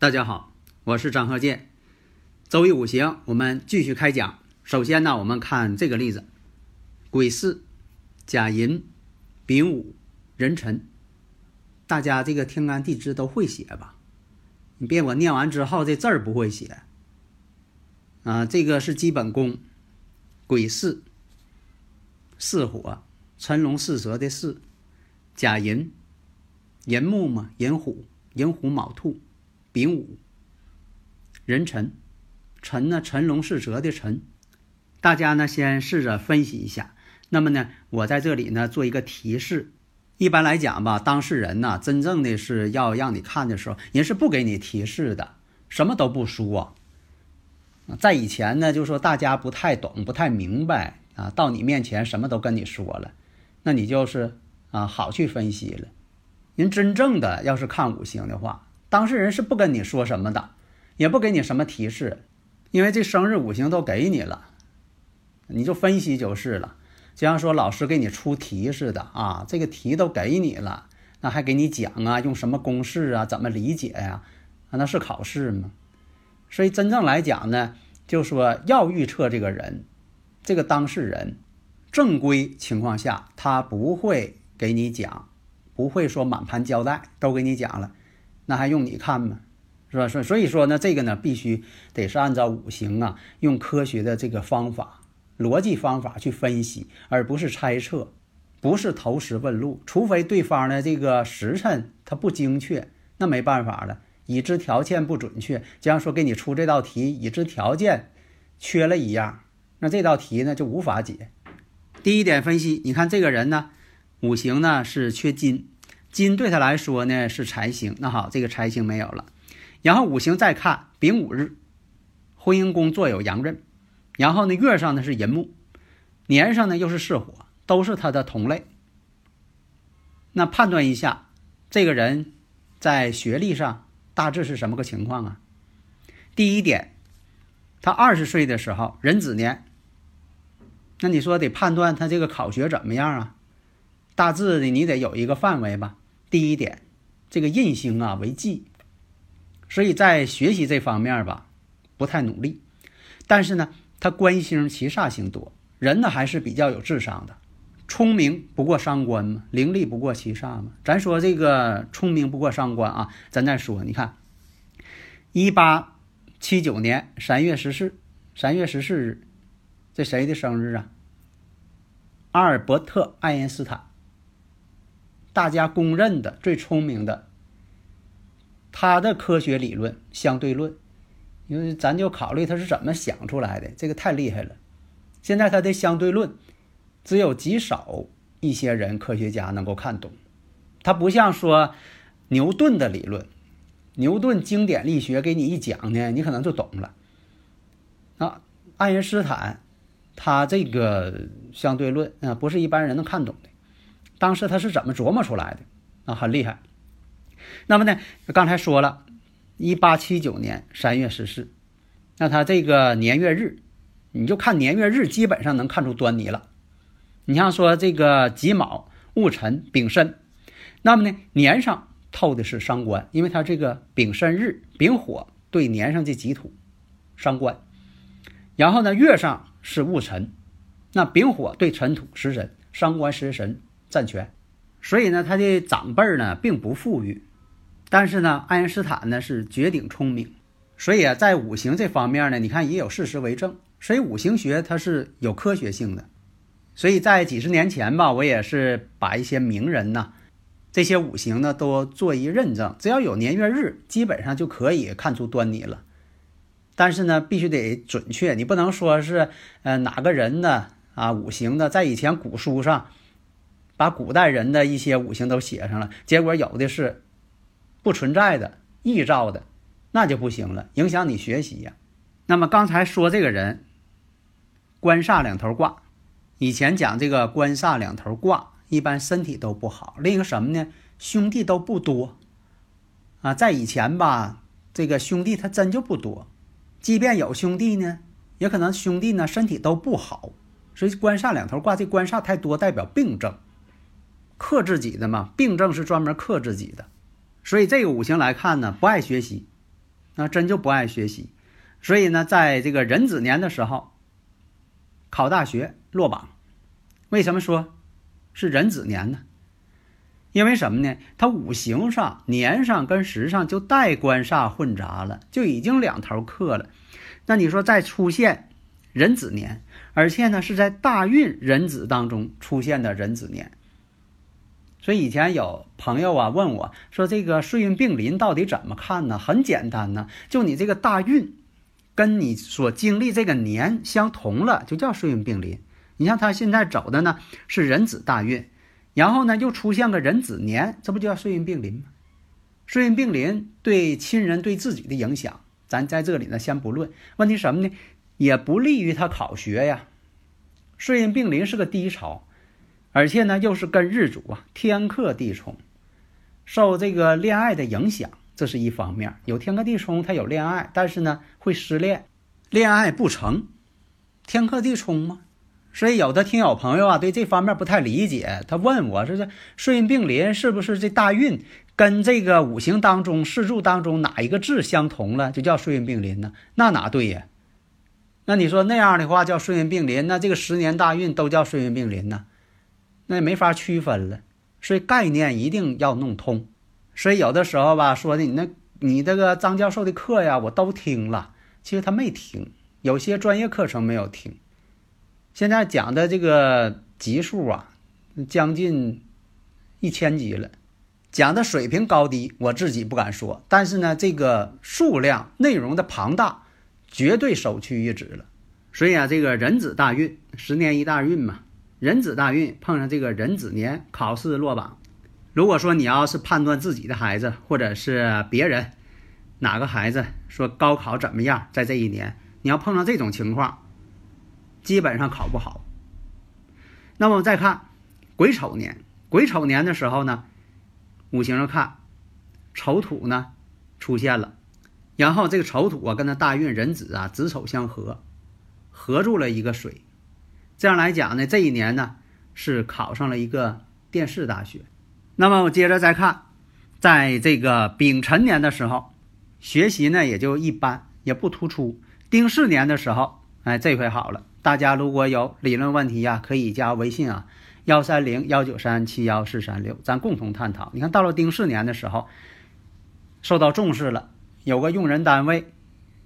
大家好，我是张鹤剑。周易五行，我们继续开讲。首先呢，我们看这个例子：癸巳、甲寅、丙午、壬辰。大家这个天干地支都会写吧？你别我念完之后这字儿不会写啊！这个是基本功。癸巳，巳火，辰龙巳蛇的巳；甲寅，寅木嘛，寅虎，寅虎卯兔；丙午，壬辰，辰呢，辰龙巳蛇的辰。大家呢先试着分析一下。那么呢，我在这里呢做一个提示。一般来讲吧，当事人呢，真正的是要让你看的时候，人是不给你提示的，什么都不说。在以前呢，就说大家不太懂、不太明白啊，到你面前什么都跟你说了，那你就是啊好去分析了。您真正的要是看五行的话，当事人是不跟你说什么的，也不给你什么提示，因为这生日五行都给你了，你就分析就是了。就像说老师给你出题似的啊，这个题都给你了，那还给你讲啊，用什么公式啊，怎么理解呀？啊，那是考试吗？所以真正来讲呢，就说要预测这个人，这个当事人，正规情况下他不会给你讲，不会说满盘交代都给你讲了，那还用你看吗？是吧？所所以说呢，这个呢必须得是按照五行啊，用科学的这个方法。逻辑方法去分析，而不是猜测，不是投石问路。除非对方的这个时辰它不精确，那没办法了。已知条件不准确，假如说给你出这道题，已知条件缺了一样，那这道题呢就无法解。第一点分析，你看这个人呢，五行呢是缺金，金对他来说呢是财星。那好，这个财星没有了，然后五行再看丙午日，婚姻宫坐有阳刃。然后呢，月上呢是寅木，年上呢又是巳火，都是他的同类。那判断一下，这个人在学历上大致是什么个情况啊？第一点，他二十岁的时候壬子年，那你说得判断他这个考学怎么样啊？大致的你得有一个范围吧。第一点，这个印星啊为忌，所以在学习这方面吧不太努力，但是呢。他官星七煞星多，人呢还是比较有智商的，聪明不过伤官嘛，伶俐不过七煞嘛。咱说这个聪明不过伤官啊，咱再说，你看，一八七九年三月十四，三月十四日，这谁的生日啊？阿尔伯特·爱因斯坦，大家公认的最聪明的，他的科学理论相对论。因为咱就考虑他是怎么想出来的，这个太厉害了。现在他的相对论，只有极少一些人科学家能够看懂。他不像说牛顿的理论，牛顿经典力学给你一讲呢，你可能就懂了。啊，爱因斯坦他这个相对论啊，不是一般人能看懂的。当时他是怎么琢磨出来的？啊，很厉害。那么呢，刚才说了。一八七九年三月十四，那他这个年月日，你就看年月日，基本上能看出端倪了。你像说这个己卯、戊辰、丙申，那么呢年上透的是伤官，因为他这个丙申日，丙火对年上这己土伤官，然后呢月上是戊辰，那丙火对辰土食神，伤官食神占全，所以呢他的长辈呢并不富裕。但是呢，爱因斯坦呢是绝顶聪明，所以啊，在五行这方面呢，你看也有事实为证。所以五行学它是有科学性的。所以在几十年前吧，我也是把一些名人呐，这些五行呢都做一认证，只要有年月日，基本上就可以看出端倪了。但是呢，必须得准确，你不能说是呃哪个人的啊五行的，在以前古书上把古代人的一些五行都写上了，结果有的是不存在的、臆造的，那就不行了，影响你学习呀。那么刚才说这个人官煞两头挂，以前讲这个官煞两头挂，一般身体都不好。另一个什么呢？兄弟都不多啊，在以前吧，这个兄弟他真就不多。即便有兄弟呢，也可能兄弟呢身体都不好，所以官煞两头挂，这官煞太多代表病症，克自己的嘛。病症是专门克自己的，所以这个五行来看呢，不爱学习，那真就不爱学习。所以呢，在这个壬子年的时候，考大学落榜。为什么说是壬子年呢？因为什么呢？它五行上、年上跟时上就带官煞混杂了，就已经两头克了。那你说再出现壬子年，而且呢是在大运壬子当中出现的壬子年。所以以前有朋友啊问我说：“这个岁运病临到底怎么看呢？”很简单呢，就你这个大运跟你所经历这个年相同了，就叫岁运病临。你像他现在走的呢是壬子大运。然后呢，又出现个壬子年，这不就叫岁运病临吗？岁运病临对亲人对自己的影响，咱在这里呢先不论。问题什么呢？也不利于他考学呀。岁运病临是个低潮，而且呢又是跟日主啊天克地冲，受这个恋爱的影响，这是一方面。有天克地冲，他有恋爱，但是呢会失恋，恋爱不成，天克地冲吗？所以有的听友朋友啊，对这方面不太理解，他问我说：“这岁运并临是不是这大运跟这个五行当中四柱当中哪一个字相同了，就叫岁运并临呢？那哪对呀？那你说那样的话叫岁运并临，那这个十年大运都叫岁运并临呢？那也没法区分了。所以概念一定要弄通。所以有的时候吧，说的你那你这个张教授的课呀，我都听了，其实他没听，有些专业课程没有听。现在讲的这个级数啊，将近一千级了，讲的水平高低我自己不敢说，但是呢，这个数量内容的庞大，绝对首屈一指了。所以啊，这个人子大运，十年一大运嘛，壬子大运碰上这个壬子年，考试落榜。如果说你要是判断自己的孩子，或者是别人哪个孩子说高考怎么样，在这一年，你要碰上这种情况。基本上考不好。那么再看癸丑年，癸丑年的时候呢，五行上看丑土呢出现了，然后这个丑土啊跟它大运壬子啊子丑相合，合住了一个水。这样来讲呢，这一年呢是考上了一个殿试大学。那么我接着再看，在这个丙辰年的时候，学习呢也就一般，也不突出。丁巳年的时候，哎，这回好了。大家如果有理论问题呀，可以加微信啊，幺三零幺九三七幺四三六，咱共同探讨。你看到了丁巳年的时候，受到重视了，有个用人单位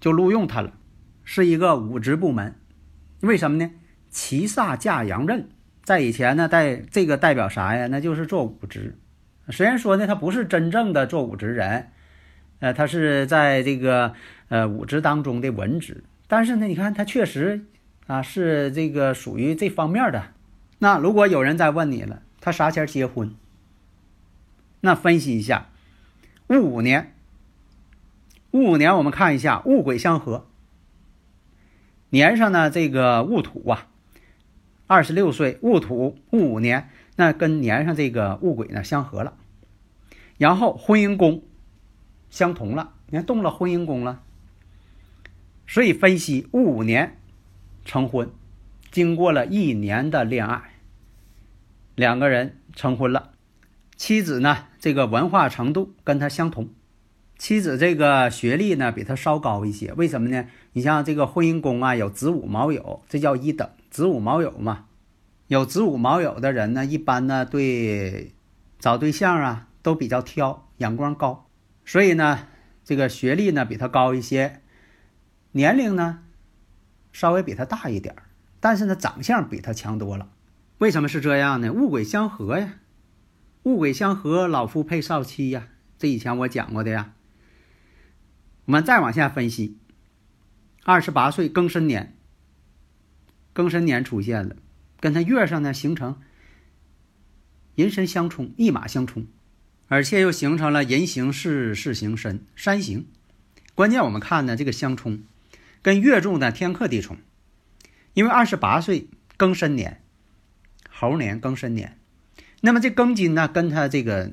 就录用他了，是一个武职部门。为什么呢？七煞驾阳刃，在以前呢，代这个代表啥呀？那就是做武职。虽然说呢，他不是真正的做武职人，呃，他是在这个呃武职当中的文职，但是呢，你看他确实。啊，是这个属于这方面的。那如果有人再问你了，他啥前结婚？那分析一下，戊午年。戊午年，我们看一下戊癸相合。年上呢，这个戊土啊，二十六岁，戊土戊五年，那跟年上这个戊癸呢相合了。然后婚姻宫相同了，你看动了婚姻宫了。所以分析戊五年。成婚，经过了一年的恋爱，两个人成婚了。妻子呢，这个文化程度跟他相同，妻子这个学历呢比他稍高一些。为什么呢？你像这个婚姻宫啊，有子午卯酉，这叫一等。子午卯酉嘛，有子午卯酉的人呢，一般呢对找对象啊都比较挑，眼光高。所以呢，这个学历呢比他高一些，年龄呢。稍微比他大一点儿，但是呢，长相比他强多了。为什么是这样呢？物鬼相合呀，物鬼相合，老夫配少妻呀，这以前我讲过的呀。我们再往下分析，二十八岁庚申年，庚申年出现了，跟他月上呢形成寅申相冲，一马相冲，而且又形成了寅行巳，巳行申，山行。关键我们看呢，这个相冲跟月柱呢天克地冲，因为二十八岁庚申年，猴年庚申年，那么这庚金呢跟他这个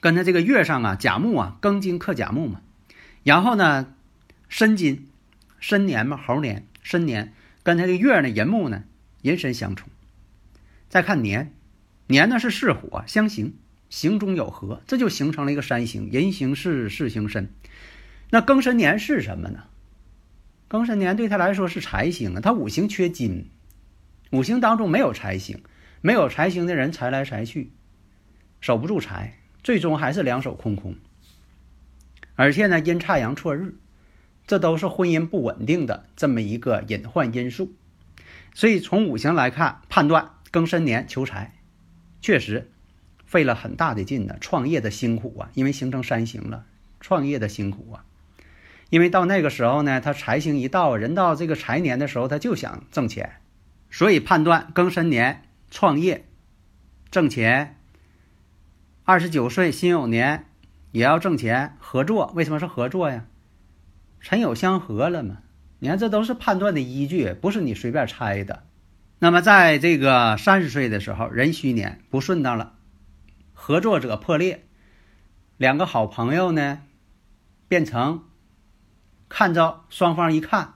跟他这个月上啊甲木啊庚金克甲木嘛，然后呢申金申年嘛猴年申年跟他的月呢寅木呢寅申相冲，再看年年呢是巳火相刑，刑中有合，这就形成了一个三刑，寅行巳，巳行申。那庚申年是什么呢？庚申年对他来说是财星啊，他五行缺金，五行当中没有财星，没有财星的人财来财去，守不住财，最终还是两手空空。而且呢，阴差阳错日，这都是婚姻不稳定的这么一个隐患因素。所以从五行来看，判断庚申年求财，确实费了很大的劲呢，创业的辛苦啊，因为形成三刑了，创业的辛苦啊。因为到那个时候呢，他财星一到，人到这个财年的时候，他就想挣钱，所以判断庚申年创业挣钱。二十九岁辛酉年也要挣钱，合作为什么是合作呀？辰酉相合了嘛？你看这都是判断的依据，不是你随便猜的。那么在这个三十岁的时候，壬戌年不顺当了，合作者破裂，两个好朋友呢变成。看着双方一看，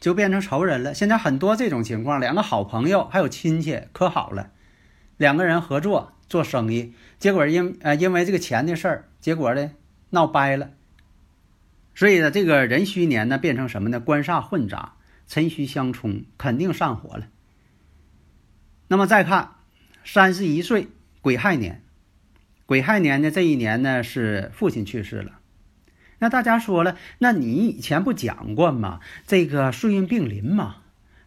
就变成仇人了。现在很多这种情况，两个好朋友还有亲戚可好了，两个人合作做生意，结果因呃因为这个钱的事儿，结果呢闹掰了。所以呢，这个壬戌年呢变成什么呢？官煞混杂，辰戌相冲，肯定上火了。那么再看三十一岁癸亥年，癸亥年呢这一年呢是父亲去世了。那大家说了，那你以前不讲过吗？这个岁运并临嘛，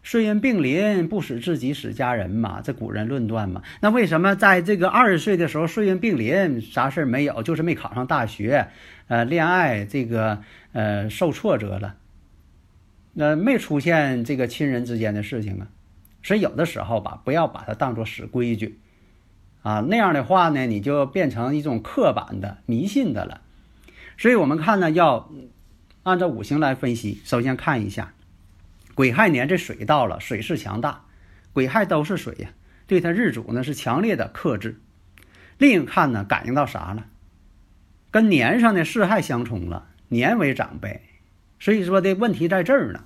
岁运并临不使自己使家人嘛，这古人论断嘛。那为什么在这个二十岁的时候岁运并临，啥事儿没有，就是没考上大学，呃，恋爱这个呃受挫折了，那没出现这个亲人之间的事情啊？所以有的时候吧，不要把它当做死规矩啊，那样的话呢，你就变成一种刻板的迷信的了。所以我们看呢，要按照五行来分析。首先看一下癸亥年，这水到了，水势强大，癸亥都是水呀，对他日主呢是强烈的克制。另一看呢，感应到啥了？跟年上的巳亥相冲了，年为长辈，所以说的问题在这儿呢。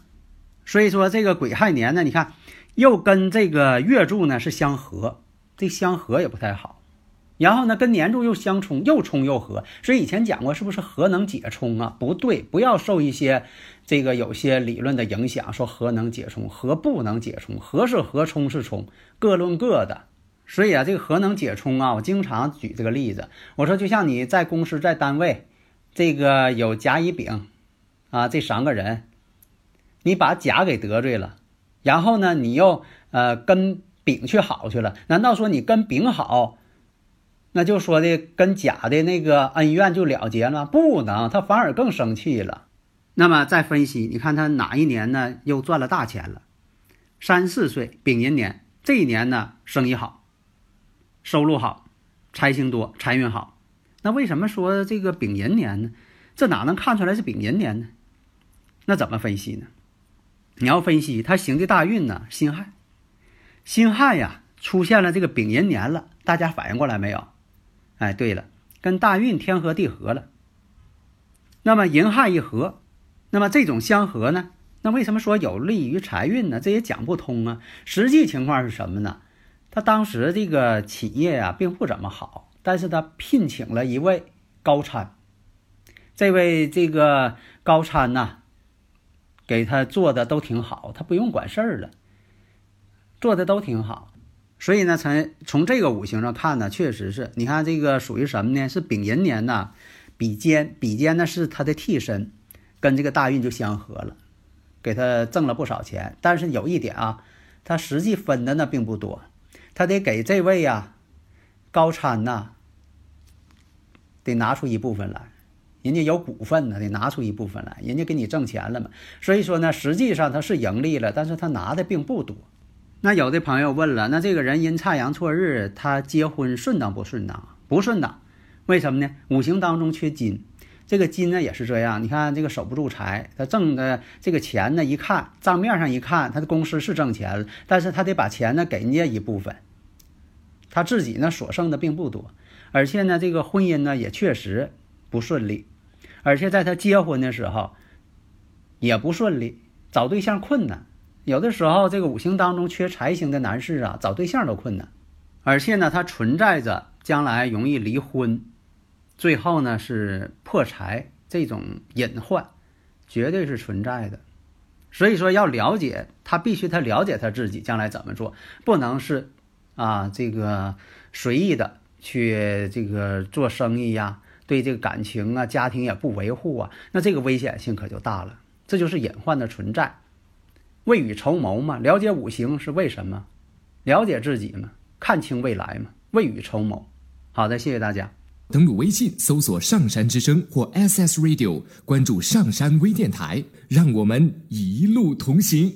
所以说这个癸亥年呢，你看又跟这个月柱呢是相合，这相合也不太好。然后呢，跟年柱又相冲，又冲又合，所以以前讲过，是不是合能解冲啊？不对，不要受一些这个有些理论的影响，说合能解冲，合不能解冲，合是合，冲是冲，各论各的。所以啊，这个合能解冲啊，我经常举这个例子，我说就像你在公司在单位，这个有甲乙丙啊这三个人，你把甲给得罪了，然后呢，你又呃跟丙去好去了，难道说你跟丙好？那就说的跟甲的那个恩怨就了结了，不能，他反而更生气了。那么再分析，你看他哪一年呢？又赚了大钱了？三四岁丙寅年这一年呢，生意好，收入好，财星多，财运好。那为什么说这个丙寅年呢？这哪能看出来是丙寅年呢？那怎么分析呢？你要分析他行的大运呢，辛亥，辛亥呀出现了这个丙寅年了，大家反应过来没有？哎，对了，跟大运天合地合了。那么寅亥一合，那么这种相合呢？那为什么说有利于财运呢？这也讲不通啊。实际情况是什么呢？他当时这个企业呀，并不怎么好，但是他聘请了一位高参，这位这个高参呐，给他做的都挺好，他不用管事儿了，做的都挺好。所以呢，从从这个五行上看呢，确实是你看这个属于什么呢？是丙寅年呢，比肩，比肩呢是他的替身，跟这个大运就相合了，给他挣了不少钱。但是有一点啊，他实际分的呢并不多，他得给这位呀高参呐，得拿出一部分来，人家有股份呢，得拿出一部分来，人家给你挣钱了嘛。所以说呢，实际上他是盈利了，但是他拿的并不多。那有的朋友问了，那这个人阴差阳错日，他结婚顺当不顺当？不顺当，为什么呢？五行当中缺金，这个金呢也是这样。你看这个守不住财，他挣的这个钱呢，一看账面上一看，他的公司是挣钱了，但是他得把钱呢给人家一部分，他自己呢所剩的并不多，而且呢这个婚姻呢也确实不顺利，而且在他结婚的时候也不顺利，找对象困难。有的时候，这个五行当中缺财星的男士啊，找对象都困难，而且呢，他存在着将来容易离婚，最后呢是破财这种隐患，绝对是存在的。所以说，要了解他，必须他了解他自己将来怎么做，不能是啊这个随意的去这个做生意呀，对这个感情啊、家庭也不维护啊，那这个危险性可就大了。这就是隐患的存在。未雨绸缪嘛，了解五行是为什么？了解自己嘛，看清未来嘛，未雨绸缪。好的，谢谢大家。登录微信搜索“上山之声”或 SS Radio，关注上山微电台，让我们一路同行。